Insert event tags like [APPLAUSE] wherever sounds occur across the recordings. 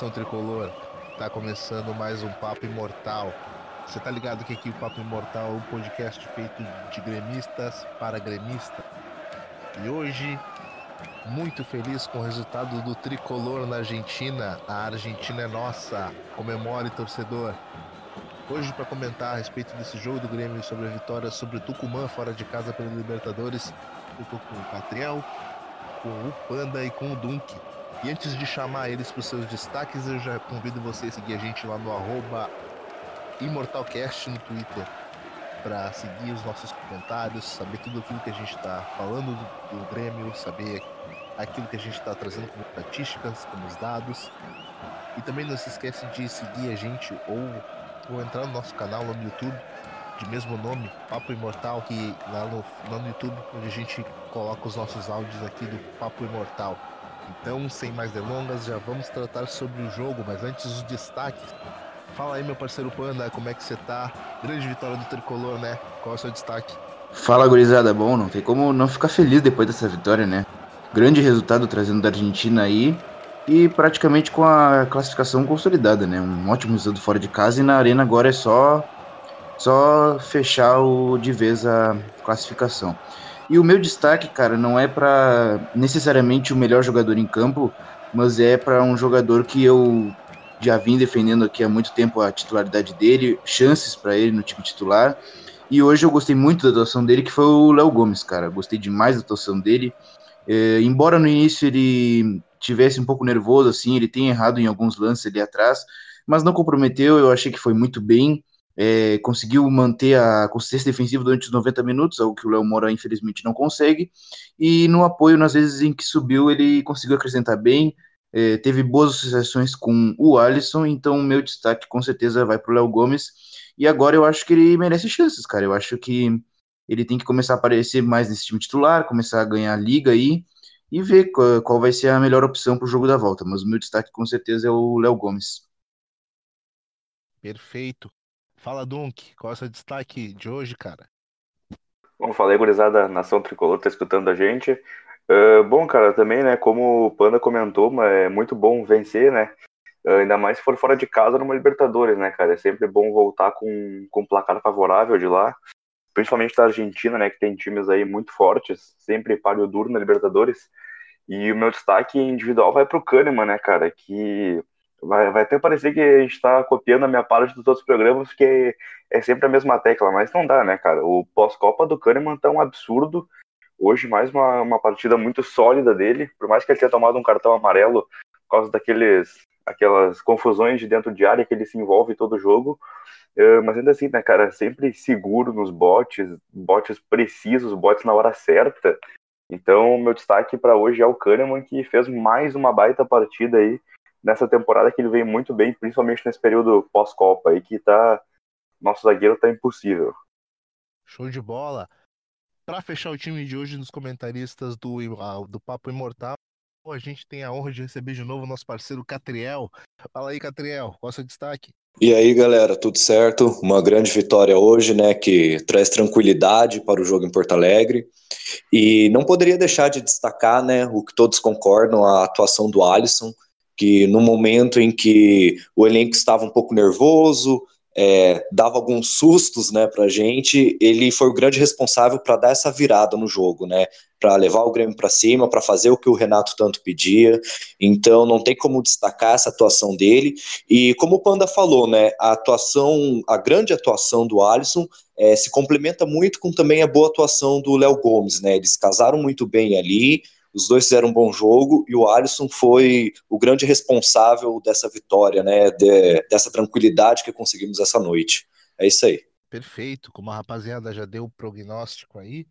Nação tricolor! Tá começando mais um Papo Imortal. Você tá ligado que aqui o Papo Imortal é um podcast feito de gremistas para gremista. E hoje, muito feliz com o resultado do tricolor na Argentina. A Argentina é nossa. Comemore, torcedor. Hoje, para comentar a respeito desse jogo do Grêmio sobre a vitória sobre o Tucumã fora de casa pela Libertadores, eu tô com o Patriel, com o Panda e com o Dunk. E antes de chamar eles para os seus destaques, eu já convido você a seguir a gente lá no arroba ImortalCast no Twitter para seguir os nossos comentários, saber tudo aquilo que a gente está falando do, do, Grêmio, saber aquilo que a gente está trazendo como estatísticas, como os dados. E também não se esquece de seguir a gente ou, ou entrar no nosso canal lá no YouTube, de mesmo nome, Papo Imortal, que lá no, lá no YouTube, onde a gente coloca os nossos áudios aqui do Papo Imortal. Então, sem mais delongas, já vamos tratar sobre o jogo, mas antes os destaques. Fala aí, meu parceiro Panda, como é que você tá? Grande vitória do Tricolor, né? Qual é o seu destaque? Fala, gurizada. Bom, não tem como não ficar feliz depois dessa vitória, né? Grande resultado trazendo da Argentina aí e praticamente com a classificação consolidada, né? Um ótimo resultado fora de casa e na arena agora é só só fechar o de vez a classificação. E o meu destaque, cara, não é para necessariamente o melhor jogador em campo, mas é para um jogador que eu já vim defendendo aqui há muito tempo a titularidade dele, chances para ele no time titular. E hoje eu gostei muito da atuação dele, que foi o Léo Gomes, cara. Gostei demais da atuação dele. É, embora no início ele tivesse um pouco nervoso, assim, ele tenha errado em alguns lances ali atrás, mas não comprometeu. Eu achei que foi muito bem é, conseguiu manter a consistência defensiva durante os 90 minutos, algo que o Léo Moura infelizmente não consegue, e no apoio, nas vezes em que subiu, ele conseguiu acrescentar bem, é, teve boas associações com o Alisson, então o meu destaque com certeza vai para o Léo Gomes, e agora eu acho que ele merece chances, cara, eu acho que ele tem que começar a aparecer mais nesse time titular, começar a ganhar a liga aí, e ver qual, vai ser a melhor opção para o jogo da volta, mas o meu destaque com certeza é o Léo Gomes. Perfeito. Fala, Dunk, qual é o seu destaque de hoje, cara? Bom, falei, gurizada, Nação Tricolor, tá escutando a gente. Uh, bom, cara, também, né, como o Panda comentou, é muito bom vencer, né? Uh, ainda mais se for fora de casa numa Libertadores, né, cara? É sempre bom voltar com, com um placar favorável de lá, principalmente da Argentina, né, que tem times aí muito fortes, sempre páreo duro na Libertadores. E o meu destaque individual vai pro Kahneman, né, cara, que Vai, vai até parecer que a gente está copiando a minha parte dos outros programas, porque é sempre a mesma tecla, mas não dá, né, cara? O pós-Copa do Kahneman tá um absurdo. Hoje, mais uma, uma partida muito sólida dele, por mais que ele tenha tomado um cartão amarelo por causa daqueles aquelas confusões de dentro de área que ele se envolve todo jogo. Uh, mas ainda assim, né, cara, sempre seguro nos botes, botes precisos, botes na hora certa. Então, meu destaque para hoje é o Kahneman, que fez mais uma baita partida aí nessa temporada que ele vem muito bem, principalmente nesse período pós-Copa aí, que tá. Nosso zagueiro tá impossível. Show de bola. Para fechar o time de hoje nos comentaristas do, do Papo Imortal, a gente tem a honra de receber de novo o nosso parceiro Catriel. Fala aí, Catriel, qual é o seu destaque? E aí, galera, tudo certo? Uma grande vitória hoje, né, que traz tranquilidade para o jogo em Porto Alegre. E não poderia deixar de destacar, né, o que todos concordam, a atuação do Alisson, que no momento em que o elenco estava um pouco nervoso, é, dava alguns sustos né, para a gente, ele foi o grande responsável para dar essa virada no jogo, né, para levar o Grêmio para cima, para fazer o que o Renato tanto pedia. Então não tem como destacar essa atuação dele. E como o Panda falou, né, a atuação, a grande atuação do Alisson é, se complementa muito com também a boa atuação do Léo Gomes, né? Eles casaram muito bem ali. Os dois fizeram um bom jogo e o Alisson foi o grande responsável dessa vitória, né? De, dessa tranquilidade que conseguimos essa noite. É isso aí. Perfeito. Como a rapaziada já deu o prognóstico aí,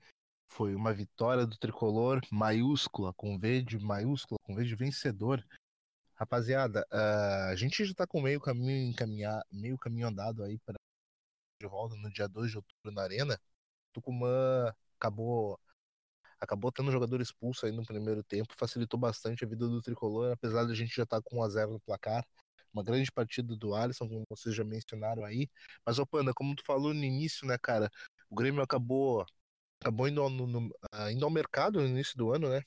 foi uma vitória do tricolor maiúscula, com V de maiúscula, com V de vencedor. Rapaziada, uh, a gente já tá com meio caminho encaminhar, meio caminho andado aí para de volta no dia 2 de outubro na Arena. Tucumã acabou acabou tendo jogador expulso aí no primeiro tempo, facilitou bastante a vida do tricolor, apesar de a gente já estar tá com 1 a 0 no placar. Uma grande partida do Alisson, como vocês já mencionaram aí. Mas, ô Panda, como tu falou no início, né, cara, o Grêmio acabou, acabou indo, no, no, uh, indo ao mercado no início do ano, né?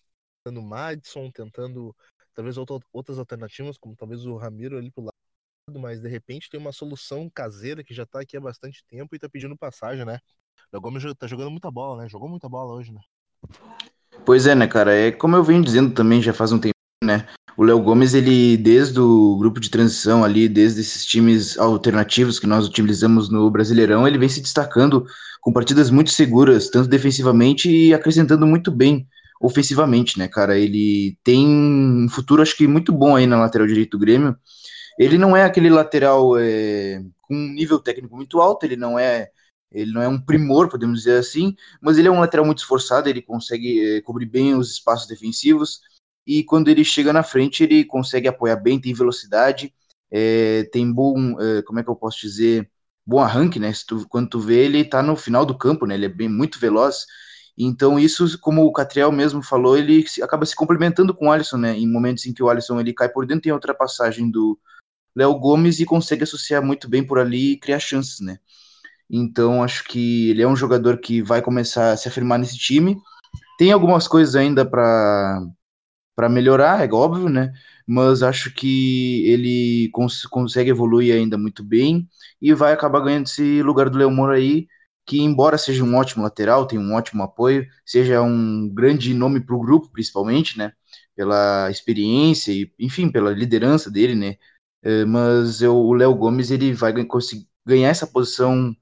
Tentando Madison, tentando talvez outras alternativas, como talvez o Ramiro ali pro lado, mas de repente tem uma solução caseira que já tá aqui há bastante tempo e tá pedindo passagem, né? O Gomes tá jogando muita bola, né? Jogou muita bola hoje, né? Pois é, né, cara? É como eu venho dizendo também já faz um tempo, né? O Léo Gomes, ele, desde o grupo de transição ali, desde esses times alternativos que nós utilizamos no Brasileirão, ele vem se destacando com partidas muito seguras, tanto defensivamente e acrescentando muito bem ofensivamente, né, cara? Ele tem um futuro, acho que muito bom aí na lateral direito do Grêmio. Ele não é aquele lateral é, com um nível técnico muito alto, ele não é ele não é um primor, podemos dizer assim, mas ele é um lateral muito esforçado, ele consegue é, cobrir bem os espaços defensivos, e quando ele chega na frente, ele consegue apoiar bem, tem velocidade, é, tem bom, é, como é que eu posso dizer, bom arranque, né? Tu, quando tu vê, ele tá no final do campo, né? Ele é bem muito veloz, então, isso, como o Catriel mesmo falou, ele acaba se complementando com o Alisson, né? Em momentos em que o Alisson ele cai por dentro, tem a ultrapassagem do Léo Gomes e consegue associar muito bem por ali e criar chances, né? Então, acho que ele é um jogador que vai começar a se afirmar nesse time. Tem algumas coisas ainda para para melhorar, é óbvio, né? Mas acho que ele cons consegue evoluir ainda muito bem e vai acabar ganhando esse lugar do Léo Moura aí que, embora seja um ótimo lateral, tem um ótimo apoio, seja um grande nome para o grupo, principalmente, né? Pela experiência e, enfim, pela liderança dele, né? É, mas eu, o Léo Gomes ele vai conseguir ganhar essa posição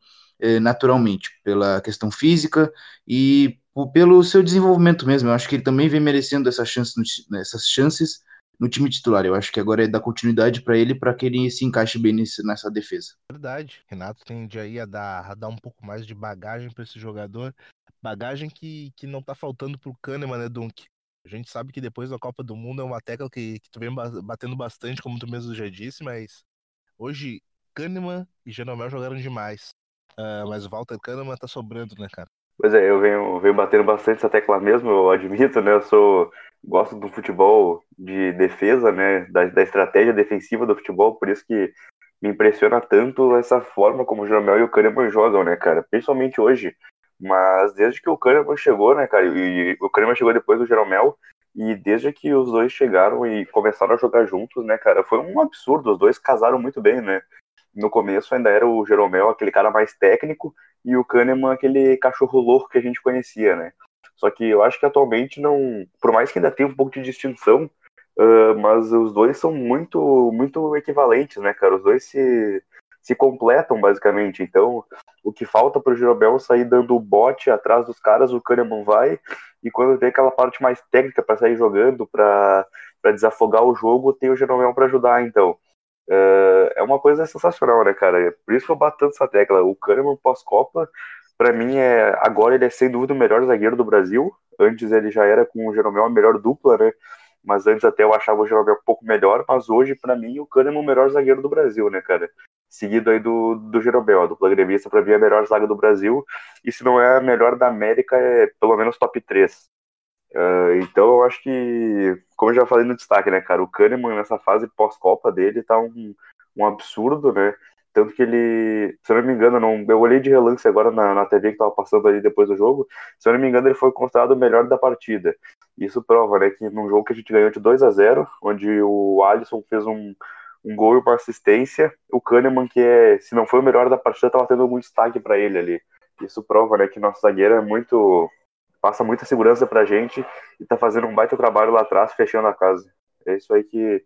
naturalmente, pela questão física e pelo seu desenvolvimento mesmo. Eu acho que ele também vem merecendo essas chances, essas chances no time titular. Eu acho que agora é dar continuidade para ele para que ele se encaixe bem nesse, nessa defesa. Verdade. Renato tende aí a dar, a dar um pouco mais de bagagem para esse jogador. Bagagem que, que não tá faltando pro Kahneman, né, Dunk? A gente sabe que depois da Copa do Mundo é uma tecla que, que tu vem batendo bastante, como tu mesmo já disse, mas hoje Kahneman e Jeromel jogaram demais. Uh, mas o Walter Kahneman tá sobrando, né, cara? Pois é, eu venho, venho batendo bastante essa tecla mesmo, eu admito, né? Eu sou gosto do futebol de defesa, né? Da, da estratégia defensiva do futebol, por isso que me impressiona tanto essa forma como o Jeromel e o Kahneman jogam, né, cara? Principalmente hoje. Mas desde que o Kahneman chegou, né, cara? E, e o Kahneman chegou depois do Jeromel. E desde que os dois chegaram e começaram a jogar juntos, né, cara? Foi um absurdo. Os dois casaram muito bem, né? No começo ainda era o Jeromel, aquele cara mais técnico, e o Kahneman, aquele cachorro louco que a gente conhecia, né? Só que eu acho que atualmente não. Por mais que ainda tenha um pouco de distinção, uh, mas os dois são muito, muito equivalentes, né, cara? Os dois se, se completam, basicamente. Então, o que falta pro Jeromel sair dando o bote atrás dos caras, o Kahneman vai, e quando tem aquela parte mais técnica para sair jogando, para desafogar o jogo, tem o Jeromel para ajudar, então. Uh, é uma coisa sensacional, né, cara? Por isso que eu bato tanto essa tecla. O Kahneman pós-Copa, para mim, é agora ele é sem dúvida o melhor zagueiro do Brasil. Antes ele já era com o Jeromel a melhor dupla, né? Mas antes até eu achava o Jeromel um pouco melhor, mas hoje, para mim, o Kahneman é o melhor zagueiro do Brasil, né, cara? Seguido aí do, do Jeromel, a dupla gremista, pra mim, é a melhor zaga do Brasil. E se não é a melhor da América, é pelo menos top 3. Uh, então eu acho que, como eu já falei no destaque, né, cara, o Kahneman nessa fase pós-Copa dele tá um, um absurdo, né? Tanto que ele, se eu não me engano, não, eu olhei de relance agora na, na TV que tava passando ali depois do jogo, se eu não me engano, ele foi considerado o melhor da partida. Isso prova, né, que num jogo que a gente ganhou de 2 a 0 onde o Alisson fez um, um gol e uma assistência, o Kahneman, que é, se não foi o melhor da partida, tava tendo algum destaque para ele ali. Isso prova, né, que nosso zagueiro é muito passa muita segurança pra gente e tá fazendo um baita trabalho lá atrás, fechando a casa. É isso aí que,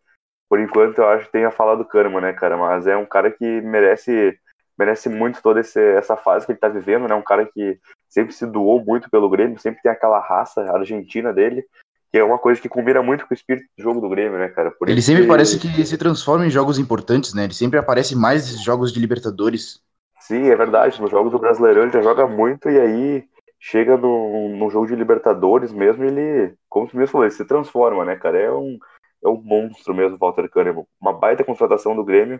por enquanto, eu acho que tem a falar do Kahneman, né, cara? Mas é um cara que merece merece muito toda esse, essa fase que ele tá vivendo, né? Um cara que sempre se doou muito pelo Grêmio, sempre tem aquela raça argentina dele, que é uma coisa que combina muito com o espírito do jogo do Grêmio, né, cara? Por ele sempre que... parece que se transforma em jogos importantes, né? Ele sempre aparece mais jogos de Libertadores. Sim, é verdade. Nos jogos do Brasileirão ele já joga muito e aí chega no, no jogo de Libertadores mesmo, ele, como você mesmo falou, ele se transforma, né, cara? É um, é um monstro mesmo, Walter Kahneman. Uma baita contratação do Grêmio.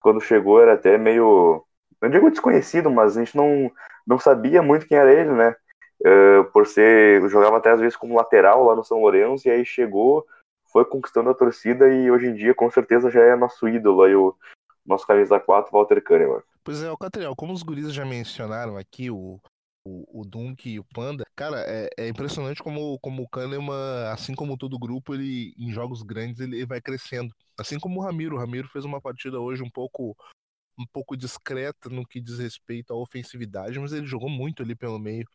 Quando chegou era até meio, não digo desconhecido, mas a gente não, não sabia muito quem era ele, né? Uh, por ser, jogava até às vezes como lateral lá no São Lourenço, e aí chegou, foi conquistando a torcida e hoje em dia com certeza já é nosso ídolo aí, o nosso camisa 4, Walter Kahneman. Pois é, o Catriel, como os guris já mencionaram aqui, o, o, o Dunk e o Panda, cara, é, é, impressionante como, como o Kahneman, assim como todo grupo, ele em jogos grandes ele vai crescendo. Assim como o Ramiro. O Ramiro fez uma partida hoje um pouco um pouco discreta no que diz respeito à ofensividade, mas ele jogou muito ali pelo meio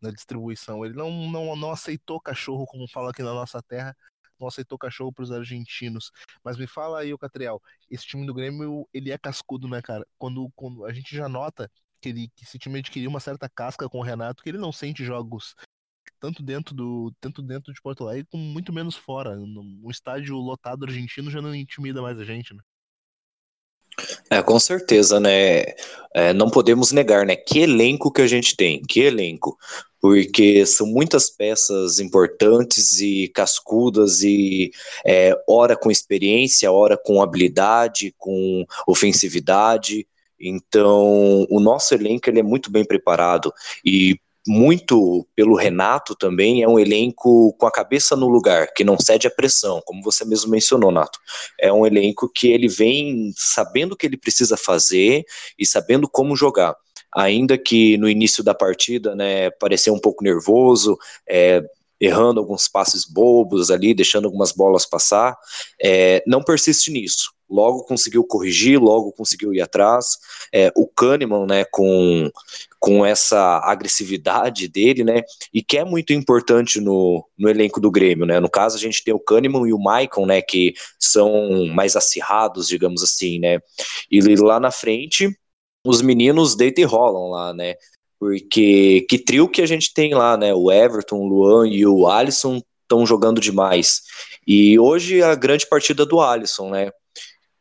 na distribuição. Ele não, não, não aceitou cachorro, como fala aqui na nossa terra, não aceitou cachorro para os argentinos. Mas me fala aí, o Catriel, esse time do Grêmio, ele é cascudo, né, cara? Quando, quando a gente já nota ele, que esse time adquiriu uma certa casca com o Renato, que ele não sente jogos tanto dentro do tanto dentro de Porto Alegre como muito menos fora. Um estádio lotado argentino já não intimida mais a gente, né? É, com certeza, né? É, não podemos negar, né? Que elenco que a gente tem, que elenco. Porque são muitas peças importantes e cascudas, e é, com experiência, hora com habilidade, com ofensividade. Então, o nosso elenco ele é muito bem preparado e muito pelo Renato também, é um elenco com a cabeça no lugar, que não cede à pressão, como você mesmo mencionou, Nato. É um elenco que ele vem sabendo o que ele precisa fazer e sabendo como jogar. Ainda que no início da partida, né, parecia um pouco nervoso, é, errando alguns passes bobos ali, deixando algumas bolas passar, é, não persiste nisso. Logo conseguiu corrigir, logo conseguiu ir atrás. É, o Kahneman, né, com, com essa agressividade dele, né, e que é muito importante no, no elenco do Grêmio, né. No caso, a gente tem o Kahneman e o Maicon, né, que são mais acirrados, digamos assim, né. E lá na frente, os meninos deitam e rolam lá, né. Porque que trio que a gente tem lá, né? O Everton, o Luan e o Alisson estão jogando demais. E hoje a grande partida do Alisson, né?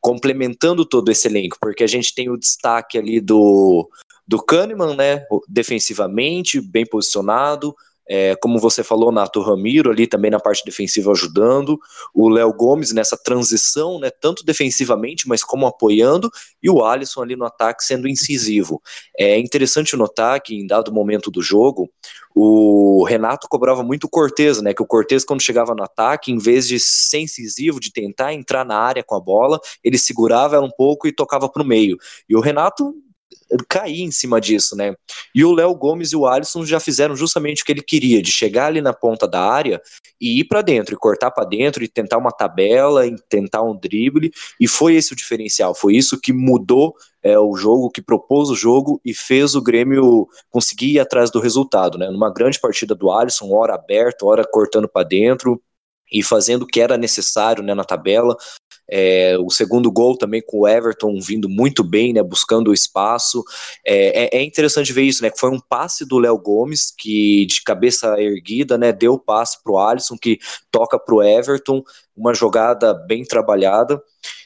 Complementando todo esse elenco, porque a gente tem o destaque ali do, do Kahneman, né? Defensivamente, bem posicionado, é, como você falou, Nato Ramiro ali também na parte defensiva ajudando, o Léo Gomes nessa transição, né, tanto defensivamente, mas como apoiando, e o Alisson ali no ataque sendo incisivo. É interessante notar que em dado momento do jogo, o Renato cobrava muito o Cortez, né, que o Cortez quando chegava no ataque, em vez de ser incisivo, de tentar entrar na área com a bola, ele segurava ela um pouco e tocava para o meio. E o Renato cair em cima disso, né? E o Léo Gomes e o Alisson já fizeram justamente o que ele queria, de chegar ali na ponta da área e ir para dentro, e cortar para dentro, e tentar uma tabela, e tentar um drible, e foi esse o diferencial, foi isso que mudou é, o jogo, que propôs o jogo e fez o Grêmio conseguir ir atrás do resultado, né? Numa grande partida do Alisson, hora aberta, hora cortando para dentro, e fazendo o que era necessário né, na tabela. É, o segundo gol também com o Everton vindo muito bem, né, buscando o espaço. É, é, é interessante ver isso, né, que foi um passe do Léo Gomes, que de cabeça erguida, né, deu o passe para o Alisson, que toca para o Everton, uma jogada bem trabalhada.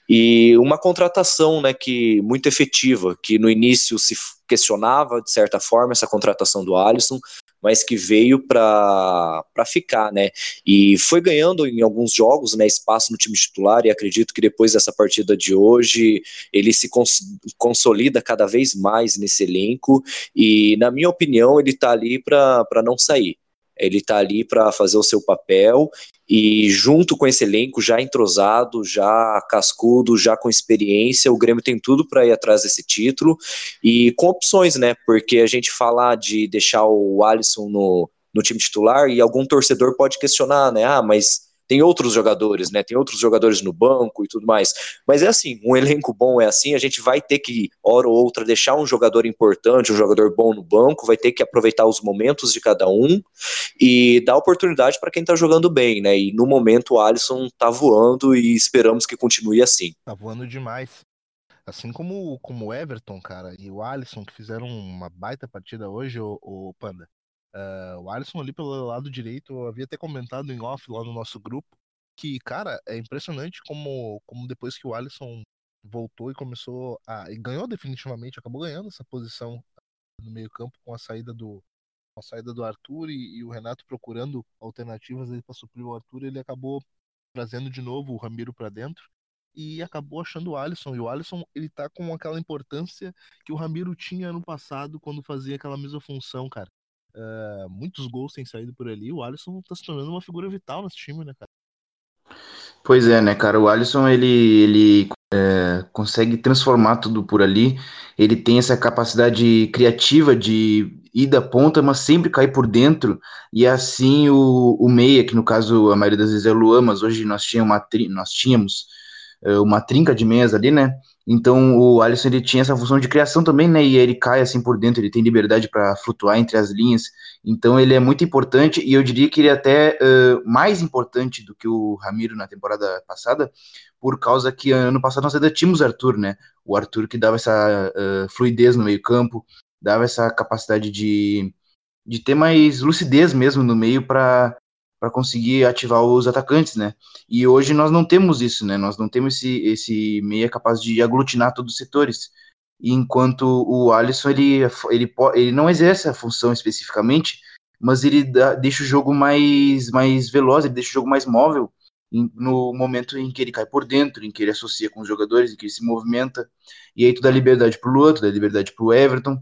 E uma contratação né, que muito efetiva, que no início se questionava, de certa forma, essa contratação do Alisson, mas que veio para ficar, né? E foi ganhando em alguns jogos, né, espaço no time titular e acredito que depois dessa partida de hoje ele se cons consolida cada vez mais nesse elenco e na minha opinião ele está ali para não sair. Ele está ali para fazer o seu papel e junto com esse elenco já entrosado, já cascudo, já com experiência, o Grêmio tem tudo para ir atrás desse título e com opções, né? Porque a gente falar de deixar o Alisson no, no time titular e algum torcedor pode questionar, né? Ah, mas tem outros jogadores, né? Tem outros jogadores no banco e tudo mais. Mas é assim, um elenco bom é assim, a gente vai ter que, hora ou outra, deixar um jogador importante, um jogador bom no banco, vai ter que aproveitar os momentos de cada um e dar oportunidade para quem tá jogando bem, né? E no momento o Alisson tá voando e esperamos que continue assim. Tá voando demais. Assim como, como o Everton, cara, e o Alisson, que fizeram uma baita partida hoje, o Panda. Uh, o Alisson ali pelo lado direito, eu havia até comentado em off lá no nosso grupo, que, cara, é impressionante como, como depois que o Alisson voltou e começou a. e ganhou definitivamente, acabou ganhando essa posição no meio-campo com a saída do. A saída do Arthur e, e o Renato procurando alternativas para suprir o Arthur, ele acabou trazendo de novo o Ramiro para dentro e acabou achando o Alisson. E o Alisson, ele tá com aquela importância que o Ramiro tinha no passado quando fazia aquela mesma função, cara. Uh, muitos gols têm saído por ali. O Alisson tá se tornando uma figura vital nesse time, né, cara? Pois é, né, cara? O Alisson ele, ele é, consegue transformar tudo por ali. Ele tem essa capacidade criativa de ir da ponta, mas sempre cair por dentro, e assim o, o meia, que no caso a maioria das vezes é o Luan, mas hoje nós tínhamos uma, nós tínhamos uh, uma trinca de meias ali, né? Então o Alisson ele tinha essa função de criação também, né? E ele cai assim por dentro, ele tem liberdade para flutuar entre as linhas. Então ele é muito importante e eu diria que ele é até uh, mais importante do que o Ramiro na temporada passada, por causa que ano passado nós ainda tínhamos Arthur, né? O Arthur que dava essa uh, fluidez no meio campo, dava essa capacidade de, de ter mais lucidez mesmo no meio para para conseguir ativar os atacantes, né? E hoje nós não temos isso, né? Nós não temos esse, esse meia capaz de aglutinar todos os setores. E enquanto o Alisson ele, ele, ele não exerce a função especificamente, mas ele dá, deixa o jogo mais, mais veloz, ele deixa o jogo mais móvel no momento em que ele cai por dentro, em que ele associa com os jogadores, em que ele se movimenta, e aí tu dá liberdade pro Luan, tu dá liberdade pro Everton,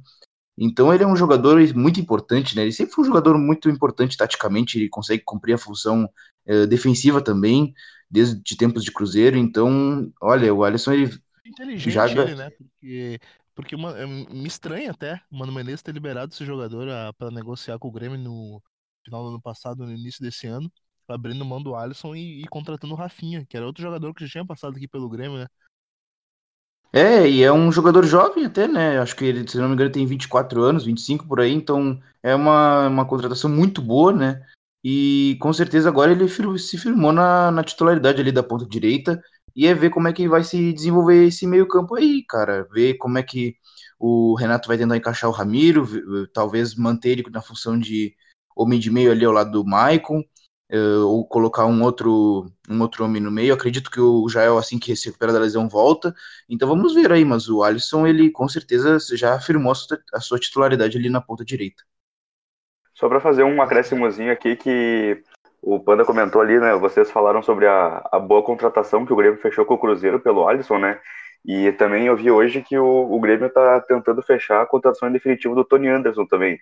então ele é um jogador muito importante, né? Ele sempre foi um jogador muito importante taticamente, ele consegue cumprir a função uh, defensiva também, desde tempos de Cruzeiro. Então, olha, o Alisson ele inteligente joga... ele, né? Porque porque uma, é, me estranha até o Mano Menezes ter liberado esse jogador para negociar com o Grêmio no final do ano passado, no início desse ano, abrindo mão do Alisson e, e contratando o Rafinha, que era outro jogador que já tinha passado aqui pelo Grêmio, né? É, e é um jogador jovem até, né? Acho que ele, se não me engano, tem 24 anos, 25 por aí, então é uma, uma contratação muito boa, né? E com certeza agora ele se firmou na, na titularidade ali da ponta direita e é ver como é que vai se desenvolver esse meio-campo aí, cara. Ver como é que o Renato vai tentar encaixar o Ramiro, talvez manter ele na função de homem de meio ali ao lado do Maicon ou colocar um outro, um outro homem no meio. Acredito que o Jael, assim que se recupera da lesão, volta. Então vamos ver aí, mas o Alisson, ele com certeza já afirmou a sua, titularidade ali na ponta direita. Só para fazer um acréscimozinho aqui que o Panda comentou ali, né? Vocês falaram sobre a, a boa contratação que o Grêmio fechou com o Cruzeiro pelo Alisson, né? E também eu vi hoje que o, o Grêmio está tentando fechar a contratação definitiva do Tony Anderson também,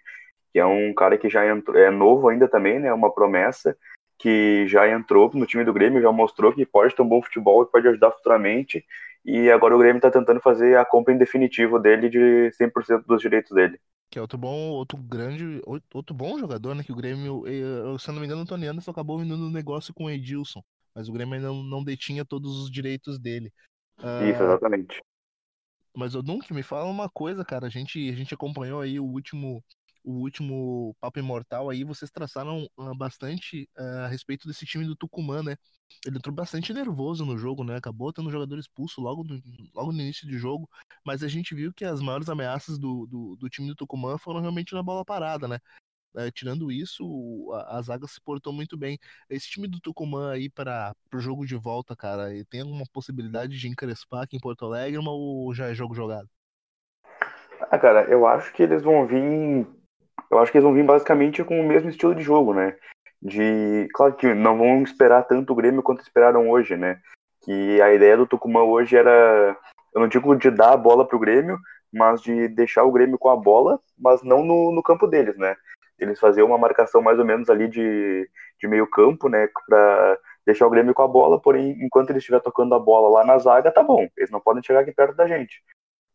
que é um cara que já entrou, é novo ainda também, né? Uma promessa que já entrou no time do Grêmio, já mostrou que pode ter um bom futebol e pode ajudar futuramente. E agora o Grêmio está tentando fazer a compra em definitivo dele de 100% dos direitos dele. Que é outro bom, outro grande, outro bom jogador, né? Que o Grêmio, eh, se eu não me engano, o Tony Anderson acabou vindo no negócio com o Edilson, mas o Grêmio ainda não, não detinha todos os direitos dele. Isso, uh, exatamente. Mas Dunk, me fala uma coisa, cara. A gente, a gente acompanhou aí o último o último Papo Imortal aí, vocês traçaram uh, bastante uh, a respeito desse time do Tucumã, né? Ele entrou bastante nervoso no jogo, né? Acabou tendo um jogador expulso logo no, logo no início do jogo, mas a gente viu que as maiores ameaças do, do, do time do Tucumã foram realmente na bola parada, né? Uh, tirando isso, a, a, zaga se portou muito bem. Esse time do Tucumã aí para o jogo de volta, cara, tem alguma possibilidade de encrespar aqui em Porto Alegre ou já é jogo jogado? Ah, cara, eu acho que eles vão vir eu acho que eles vão vir basicamente com o mesmo estilo de jogo, né? De, claro que não vão esperar tanto o Grêmio quanto esperaram hoje, né? Que a ideia do Tucumã hoje era, eu não digo de dar a bola pro Grêmio, mas de deixar o Grêmio com a bola, mas não no, no campo deles, né? Eles faziam uma marcação mais ou menos ali de, de meio campo, né? Pra deixar o Grêmio com a bola, porém, enquanto ele estiver tocando a bola lá na zaga, tá bom. Eles não podem chegar aqui perto da gente.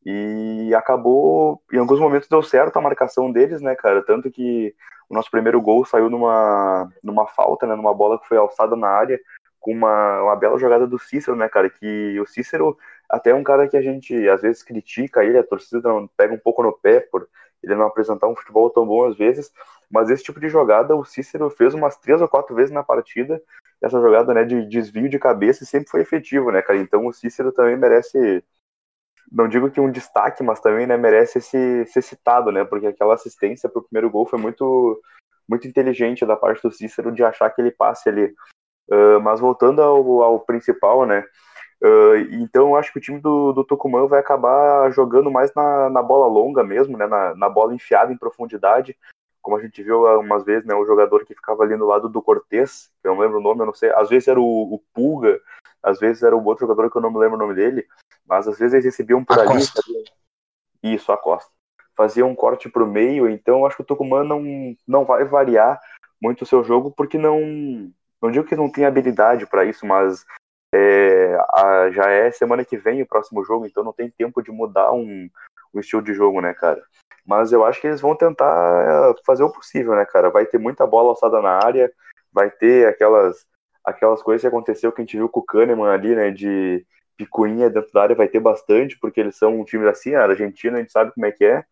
E acabou, em alguns momentos deu certo a marcação deles, né, cara? Tanto que o nosso primeiro gol saiu numa, numa falta, né, numa bola que foi alçada na área, com uma, uma bela jogada do Cícero, né, cara? Que o Cícero até é um cara que a gente às vezes critica ele, a torcida pega um pouco no pé por ele não apresentar um futebol tão bom às vezes, mas esse tipo de jogada o Cícero fez umas três ou quatro vezes na partida, essa jogada, né, de desvio de cabeça sempre foi efetivo, né, cara? Então o Cícero também merece não digo que um destaque, mas também né, merece ser, ser citado, né? Porque aquela assistência para o primeiro gol foi muito, muito inteligente da parte do Cícero de achar que ele passe ali. Uh, mas voltando ao, ao principal, né? Uh, então eu acho que o time do, do Tucumã vai acabar jogando mais na, na bola longa mesmo, né? Na, na bola enfiada em profundidade. Como a gente viu umas vezes, né? O jogador que ficava ali no lado do Cortez, eu não lembro o nome, eu não sei. Às vezes era o, o Pulga, às vezes era o outro jogador que eu não me lembro o nome dele, mas às vezes eles recebiam por ali. Isso, a Costa. Fazia um corte para o meio, então acho que o Tucumã não, não vai variar muito o seu jogo, porque não. Não digo que não tem habilidade para isso, mas é, a, já é semana que vem o próximo jogo, então não tem tempo de mudar um, o estilo de jogo, né, cara? Mas eu acho que eles vão tentar fazer o possível, né, cara? Vai ter muita bola alçada na área, vai ter aquelas aquelas coisas que aconteceu que a gente viu com o Kahneman ali, né, de picuinha dentro da área, vai ter bastante, porque eles são um time assim, a Argentina, a gente sabe como é que é.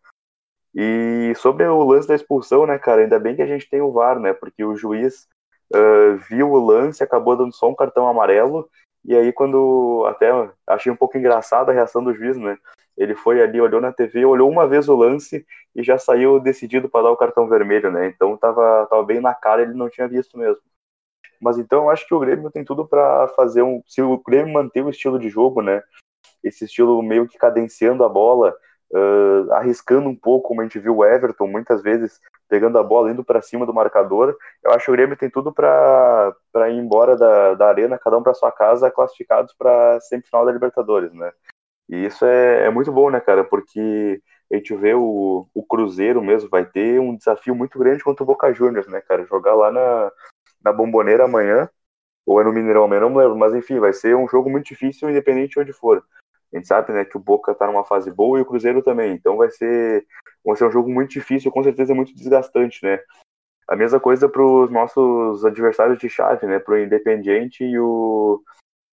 E sobre o lance da expulsão, né, cara, ainda bem que a gente tem o VAR, né, porque o juiz uh, viu o lance, acabou dando só um cartão amarelo, e aí quando, até achei um pouco engraçada a reação do juiz, né, ele foi ali, olhou na TV, olhou uma vez o lance e já saiu decidido para dar o cartão vermelho, né? Então tava, tava bem na cara, ele não tinha visto mesmo. Mas então eu acho que o Grêmio tem tudo para fazer um. Se o Grêmio manter o estilo de jogo, né? Esse estilo meio que cadenciando a bola, uh, arriscando um pouco, como a gente viu o Everton muitas vezes pegando a bola, indo para cima do marcador. Eu acho que o Grêmio tem tudo para ir embora da, da arena, cada um para sua casa, classificados para semifinal da Libertadores, né? E isso é, é muito bom, né, cara? Porque a gente vê o, o Cruzeiro mesmo, vai ter um desafio muito grande contra o Boca Juniors, né, cara? Jogar lá na, na Bomboneira amanhã, ou é no Mineirão amanhã, não lembro, mas enfim, vai ser um jogo muito difícil, independente de onde for. A gente sabe, né, que o Boca tá numa fase boa e o Cruzeiro também, então vai ser, vai ser um jogo muito difícil, com certeza muito desgastante, né? A mesma coisa para os nossos adversários de chave, né, para o Independiente e o,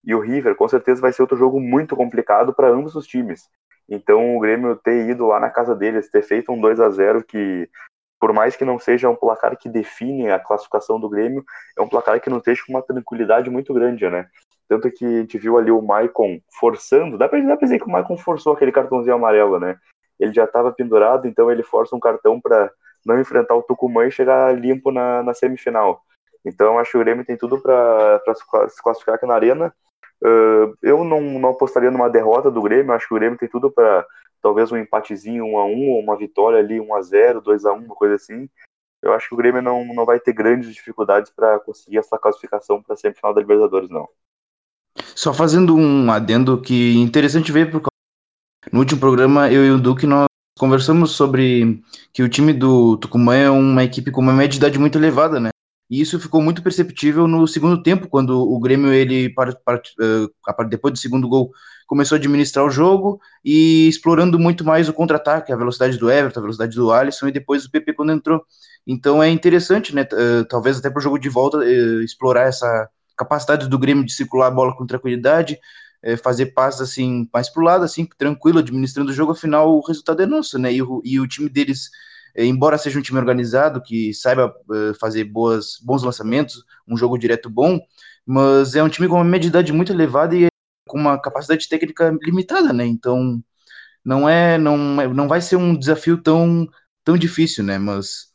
e o River, com certeza vai ser outro jogo muito complicado para ambos os times. Então o Grêmio ter ido lá na casa deles, ter feito um 2 a 0 que por mais que não seja um placar que define a classificação do Grêmio, é um placar que não deixa com uma tranquilidade muito grande, né? Tanto que a gente viu ali o Maicon forçando, dá pra, dá pra dizer que o Maicon forçou aquele cartãozinho amarelo, né? Ele já estava pendurado, então ele força um cartão para não enfrentar o Tucumã e chegar limpo na, na semifinal. Então acho que o Grêmio tem tudo para se classificar aqui na Arena. Uh, eu não, não apostaria numa derrota do Grêmio, acho que o Grêmio tem tudo para talvez um empatezinho 1 a 1 ou uma vitória ali 1 a 0 2 a 1 uma coisa assim. Eu acho que o Grêmio não, não vai ter grandes dificuldades para conseguir essa classificação para a semifinal da Libertadores, não. Só fazendo um adendo que interessante ver, porque no último programa eu e o Duque nós conversamos sobre que o time do Tucumã é uma equipe com uma média de idade muito elevada, né? E isso ficou muito perceptível no segundo tempo, quando o Grêmio, ele, uh, depois do segundo gol, começou a administrar o jogo e explorando muito mais o contra-ataque, a velocidade do Everton, a velocidade do Alisson e depois o PP quando entrou. Então é interessante, né? Uh, talvez até para o jogo de volta uh, explorar essa capacidade do Grêmio de circular a bola com tranquilidade, fazer passes assim mais para o lado, assim tranquilo, administrando o jogo. Afinal, o resultado é nosso, né? E o, e o time deles embora seja um time organizado, que saiba uh, fazer boas, bons lançamentos, um jogo direto bom, mas é um time com uma média de idade muito elevada e com uma capacidade técnica limitada, né? Então não é, não, é, não vai ser um desafio tão, tão difícil, né? Mas,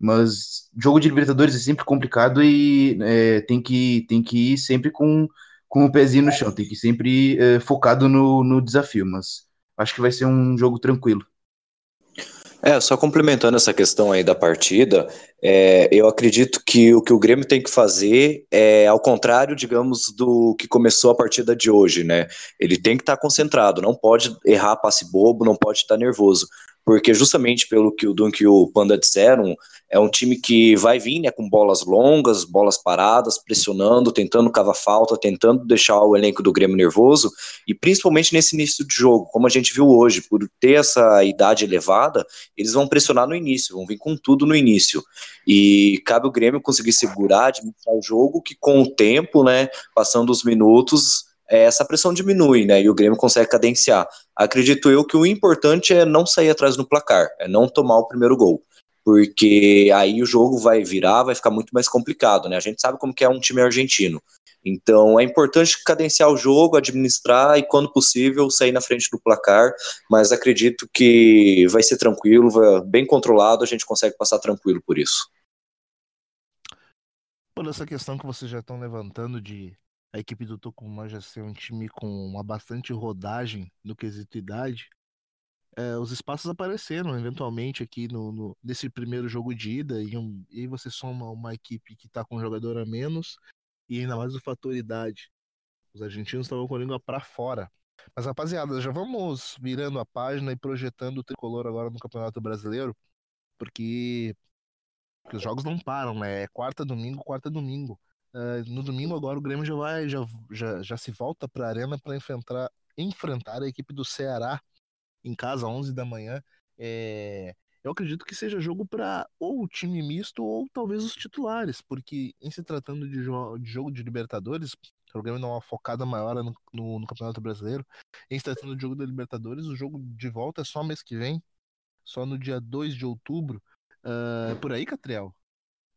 mas jogo de Libertadores é sempre complicado e é, tem, que, tem que ir sempre com, com o pezinho no chão, tem que ir sempre é, focado no, no desafio, mas acho que vai ser um jogo tranquilo. É, só complementando essa questão aí da partida, é, eu acredito que o que o Grêmio tem que fazer é ao contrário, digamos, do que começou a partida de hoje, né? Ele tem que estar tá concentrado, não pode errar passe bobo, não pode estar tá nervoso porque justamente pelo que o Dunk e o Panda disseram, é um time que vai vir né, com bolas longas, bolas paradas, pressionando, tentando cavar falta, tentando deixar o elenco do Grêmio nervoso, e principalmente nesse início de jogo, como a gente viu hoje, por ter essa idade elevada, eles vão pressionar no início, vão vir com tudo no início. E cabe o Grêmio conseguir segurar, administrar o jogo, que com o tempo, né, passando os minutos, essa pressão diminui, né? E o Grêmio consegue cadenciar. Acredito eu que o importante é não sair atrás no placar, é não tomar o primeiro gol. Porque aí o jogo vai virar, vai ficar muito mais complicado, né? A gente sabe como que é um time argentino. Então é importante cadenciar o jogo, administrar e, quando possível, sair na frente do placar. Mas acredito que vai ser tranquilo, vai, bem controlado, a gente consegue passar tranquilo por isso. Por essa questão que vocês já estão levantando de a equipe do Tucumã já ser um time com uma bastante rodagem no quesito idade, é, os espaços apareceram eventualmente aqui no, no, nesse primeiro jogo de ida, e, um, e você soma uma equipe que está com um jogador a menos, e ainda mais o fator idade. Os argentinos estavam com a língua para fora. Mas rapaziada, já vamos virando a página e projetando o tricolor agora no Campeonato Brasileiro, porque, porque os jogos não param, né? É quarta, domingo, quarta, domingo. Uh, no domingo agora o Grêmio já vai já, já, já se volta para a arena para enfrentar enfrentar a equipe do Ceará em casa, 11 da manhã. É, eu acredito que seja jogo para ou o time misto ou talvez os titulares, porque em se tratando de, jo de jogo de Libertadores, o Grêmio dá uma focada maior no, no, no, Campeonato Brasileiro. Em se tratando de jogo da Libertadores, o jogo de volta é só mês que vem, só no dia 2 de outubro. Uh, por aí, Catriel?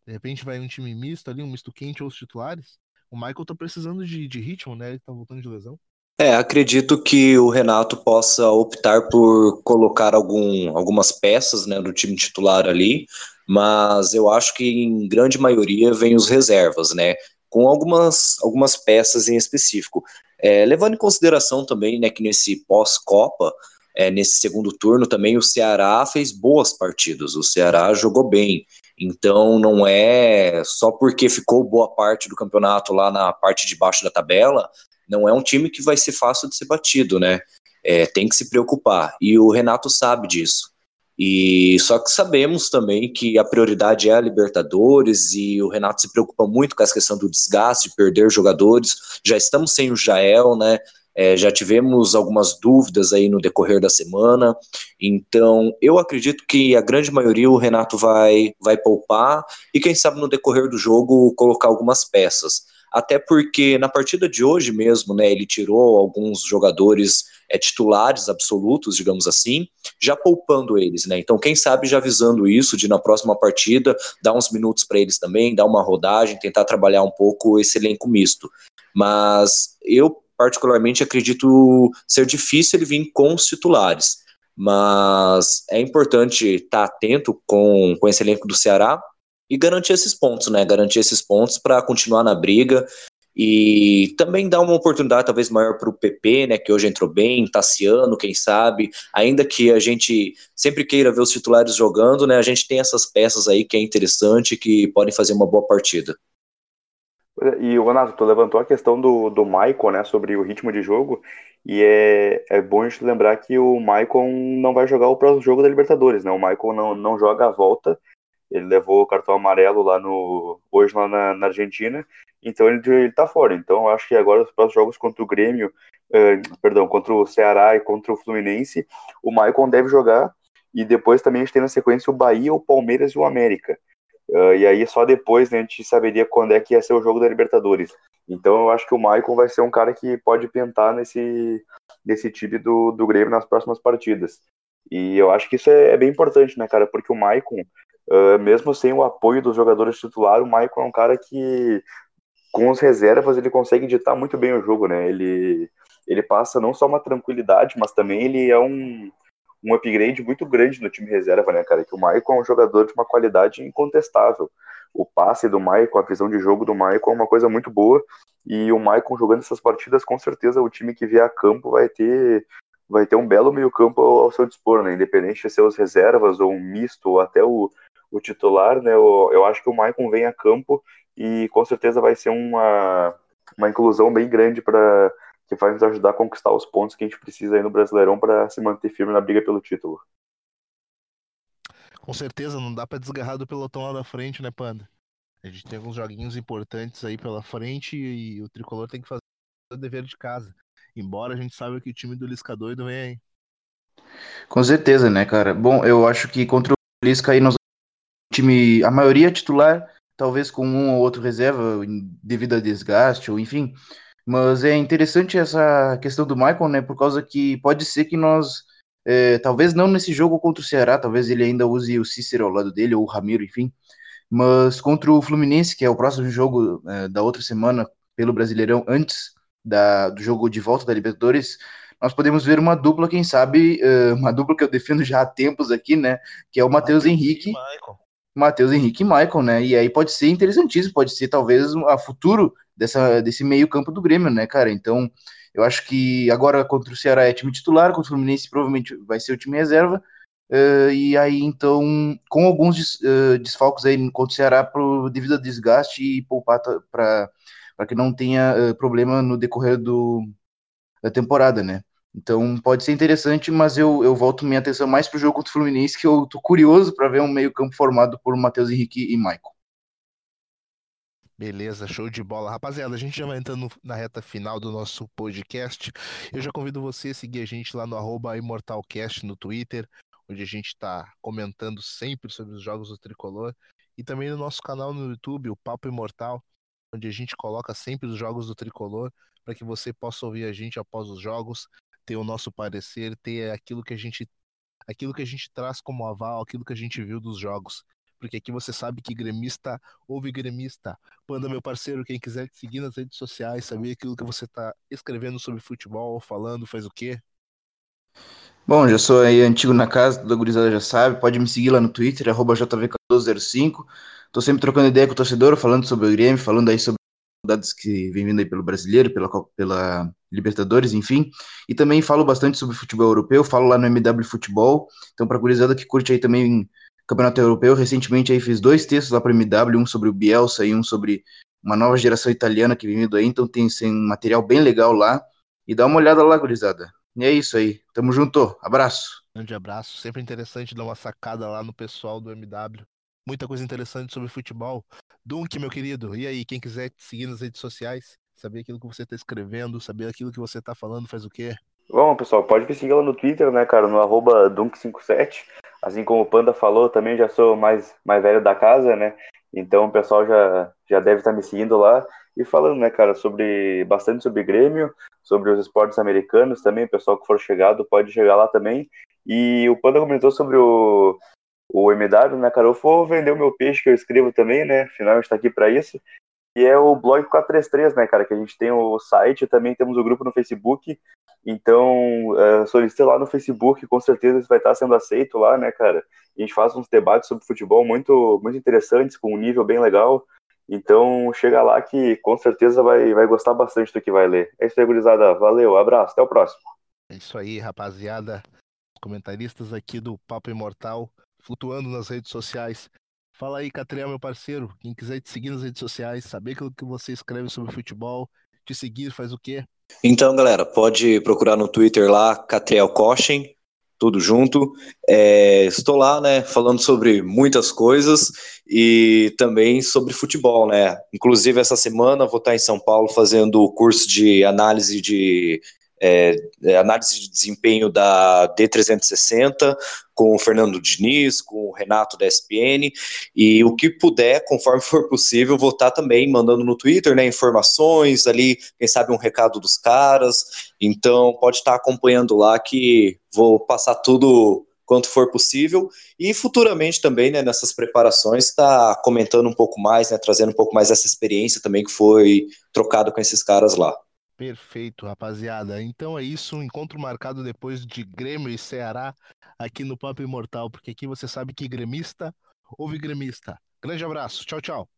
De repente vai um time misto ali, um misto quente ou os titulares. O Michael tá precisando de, de ritmo, né? Ele tá voltando de lesão. É, acredito que o Renato possa optar por colocar algum, algumas peças né, do time titular ali, mas eu acho que em grande maioria vem os reservas, né? Com algumas, algumas peças em específico. É, levando em consideração também né, que nesse pós-Copa, é, nesse segundo turno também o Ceará fez boas partidas, o Ceará jogou bem. Então não é só porque ficou boa parte do campeonato lá na parte de baixo da tabela, não é um time que vai ser fácil de ser batido, né? É, tem que se preocupar. E o Renato sabe disso. E só que sabemos também que a prioridade é a Libertadores e o Renato se preocupa muito com essa questão do desgaste, de perder jogadores. Já estamos sem o Jael, né? É, já tivemos algumas dúvidas aí no decorrer da semana, então eu acredito que a grande maioria o Renato vai, vai poupar e quem sabe no decorrer do jogo colocar algumas peças. Até porque na partida de hoje mesmo, né, ele tirou alguns jogadores é, titulares absolutos, digamos assim, já poupando eles, né? Então, quem sabe já avisando isso de na próxima partida dar uns minutos para eles também, dar uma rodagem, tentar trabalhar um pouco esse elenco misto. Mas eu particularmente acredito ser difícil ele vir com os titulares. Mas é importante estar atento com, com esse elenco do Ceará e garantir esses pontos, né? Garantir esses pontos para continuar na briga e também dar uma oportunidade talvez maior para o PP, né, que hoje entrou bem, Tassiano, quem sabe, ainda que a gente sempre queira ver os titulares jogando, né, a gente tem essas peças aí que é interessante, que podem fazer uma boa partida. E, Renato, tu levantou a questão do, do Maicon, né, sobre o ritmo de jogo, e é, é bom a gente lembrar que o Maicon não vai jogar o próximo jogo da Libertadores, né, o Maicon não, não joga a volta, ele levou o cartão amarelo lá no, hoje lá na, na Argentina, então ele, ele tá fora, então acho que agora os próximos jogos contra o Grêmio, uh, perdão, contra o Ceará e contra o Fluminense, o Maicon deve jogar, e depois também a gente tem na sequência o Bahia, o Palmeiras e o América, Uh, e aí só depois né, a gente saberia quando é que ia ser o jogo da Libertadores. Então eu acho que o Maicon vai ser um cara que pode pintar nesse, nesse time do, do Grêmio nas próximas partidas. E eu acho que isso é, é bem importante, né, cara? Porque o Maicon, uh, mesmo sem o apoio dos jogadores titulares, o Maicon é um cara que, com os reservas, ele consegue ditar muito bem o jogo, né? Ele, ele passa não só uma tranquilidade, mas também ele é um, um upgrade muito grande no time reserva, né, cara? Que o Maicon é um jogador de uma qualidade incontestável. O passe do Maicon, a visão de jogo do Maicon é uma coisa muito boa. E o Maicon jogando essas partidas, com certeza o time que vier a campo vai ter vai ter um belo meio-campo ao, seu dispor, né? Independente de ser os reservas ou um misto ou até o, o titular, né? Eu, eu acho que o Maicon vem a campo e com certeza vai ser uma, uma inclusão bem grande para que vai nos ajudar a conquistar os pontos que a gente precisa aí no Brasileirão para se manter firme na briga pelo título. Com certeza, não dá para desgarrar do pelotão lá da frente, né, Panda? A gente tem alguns joguinhos importantes aí pela frente e o tricolor tem que fazer o dever de casa. Embora a gente saiba que o time do Lisca doido vem aí. Com certeza, né, cara? Bom, eu acho que contra o Lisca aí nós time, a maioria titular, talvez com um ou outro reserva devido a desgaste ou enfim, mas é interessante essa questão do Michael, né? Por causa que pode ser que nós, é, talvez não nesse jogo contra o Ceará, talvez ele ainda use o Cícero ao lado dele, ou o Ramiro, enfim. Mas contra o Fluminense, que é o próximo jogo é, da outra semana pelo Brasileirão, antes da, do jogo de volta da Libertadores, nós podemos ver uma dupla, quem sabe, é, uma dupla que eu defendo já há tempos aqui, né? Que é o Matheus Henrique. Matheus Henrique e Michael, né? E aí pode ser interessantíssimo, pode ser talvez a futuro dessa, desse meio campo do Grêmio, né, cara? Então, eu acho que agora contra o Ceará é time titular, contra o Fluminense provavelmente vai ser o time reserva. Uh, e aí, então, com alguns des, uh, desfalques aí contra o Ceará pro, devido a desgaste e poupar para que não tenha uh, problema no decorrer do, da temporada, né? Então pode ser interessante, mas eu, eu volto minha atenção mais para o jogo contra o Fluminense, que eu tô curioso para ver um meio-campo formado por Matheus Henrique e Maicon. Beleza, show de bola. Rapaziada, a gente já vai entrando na reta final do nosso podcast. Eu já convido você a seguir a gente lá no arroba ImortalCast no Twitter, onde a gente está comentando sempre sobre os jogos do Tricolor. E também no nosso canal no YouTube, o Papo Imortal, onde a gente coloca sempre os jogos do Tricolor, para que você possa ouvir a gente após os jogos, ter o nosso parecer, ter aquilo que a gente aquilo que a gente traz como aval, aquilo que a gente viu dos jogos porque aqui você sabe que gremista ouve gremista. Panda, meu parceiro, quem quiser seguir nas redes sociais, saber aquilo que você está escrevendo sobre futebol, falando, faz o quê? Bom, já sou aí antigo na casa, toda gurizada já sabe, pode me seguir lá no Twitter, arroba JV1405. Tô sempre trocando ideia com o torcedor, falando sobre o Grêmio, falando aí sobre dados que vem vindo aí pelo brasileiro, pela, pela Libertadores, enfim. E também falo bastante sobre futebol europeu, falo lá no MW Futebol. Então, para gurizada que curte aí também Campeonato Europeu. Recentemente aí fiz dois textos lá para MW, um sobre o Bielsa e um sobre uma nova geração italiana que vem vindo aí, então tem, tem um material bem legal lá. E dá uma olhada lá, gurizada. E é isso aí. Tamo junto. Abraço. Grande abraço. Sempre interessante dar uma sacada lá no pessoal do MW. Muita coisa interessante sobre futebol. Dunk, meu querido. E aí, quem quiser te seguir nas redes sociais, saber aquilo que você tá escrevendo, saber aquilo que você tá falando, faz o quê? Bom, pessoal, pode me seguir lá no Twitter, né, cara, no arroba Dunk57. Assim como o Panda falou, também já sou mais, mais velho da casa, né? Então o pessoal já, já deve estar me seguindo lá e falando, né, cara, sobre bastante sobre Grêmio, sobre os esportes americanos também, o pessoal que for chegado pode chegar lá também. E o Panda comentou sobre o, o MW, né, cara? Eu vou vender o meu peixe que eu escrevo também, né? Afinal, a gente tá aqui para isso. E é o blog 433, né, cara? Que a gente tem o site, também temos o grupo no Facebook. Então, é, solicite lá no Facebook, com certeza isso vai estar sendo aceito lá, né, cara? A gente faz uns debates sobre futebol muito, muito interessantes, com um nível bem legal. Então, chega lá que com certeza vai, vai gostar bastante do que vai ler. É isso aí, gurizada. Valeu, abraço, até o próximo. É isso aí, rapaziada. Comentaristas aqui do Papo Imortal, flutuando nas redes sociais. Fala aí, Catriel, meu parceiro. Quem quiser te seguir nas redes sociais, saber aquilo que você escreve sobre futebol, te seguir, faz o quê? Então, galera, pode procurar no Twitter lá, Catriel Cochin, tudo junto. É, estou lá, né, falando sobre muitas coisas e também sobre futebol, né. Inclusive, essa semana vou estar em São Paulo fazendo o curso de análise de é, análise de desempenho da D360, com o Fernando Diniz, com o Renato da SPN, e o que puder, conforme [LAUGHS] for possível, vou estar também mandando no Twitter, né, informações ali, quem sabe um recado dos caras, então pode estar acompanhando lá que vou passar tudo quanto for possível, e futuramente também, né, nessas preparações, está comentando um pouco mais, né, trazendo um pouco mais essa experiência também que foi trocado com esses caras lá. Perfeito, rapaziada. Então é isso, um encontro marcado depois de Grêmio e Ceará aqui no Papo Imortal, porque aqui você sabe que gremista ouve gremista. Grande abraço, tchau, tchau.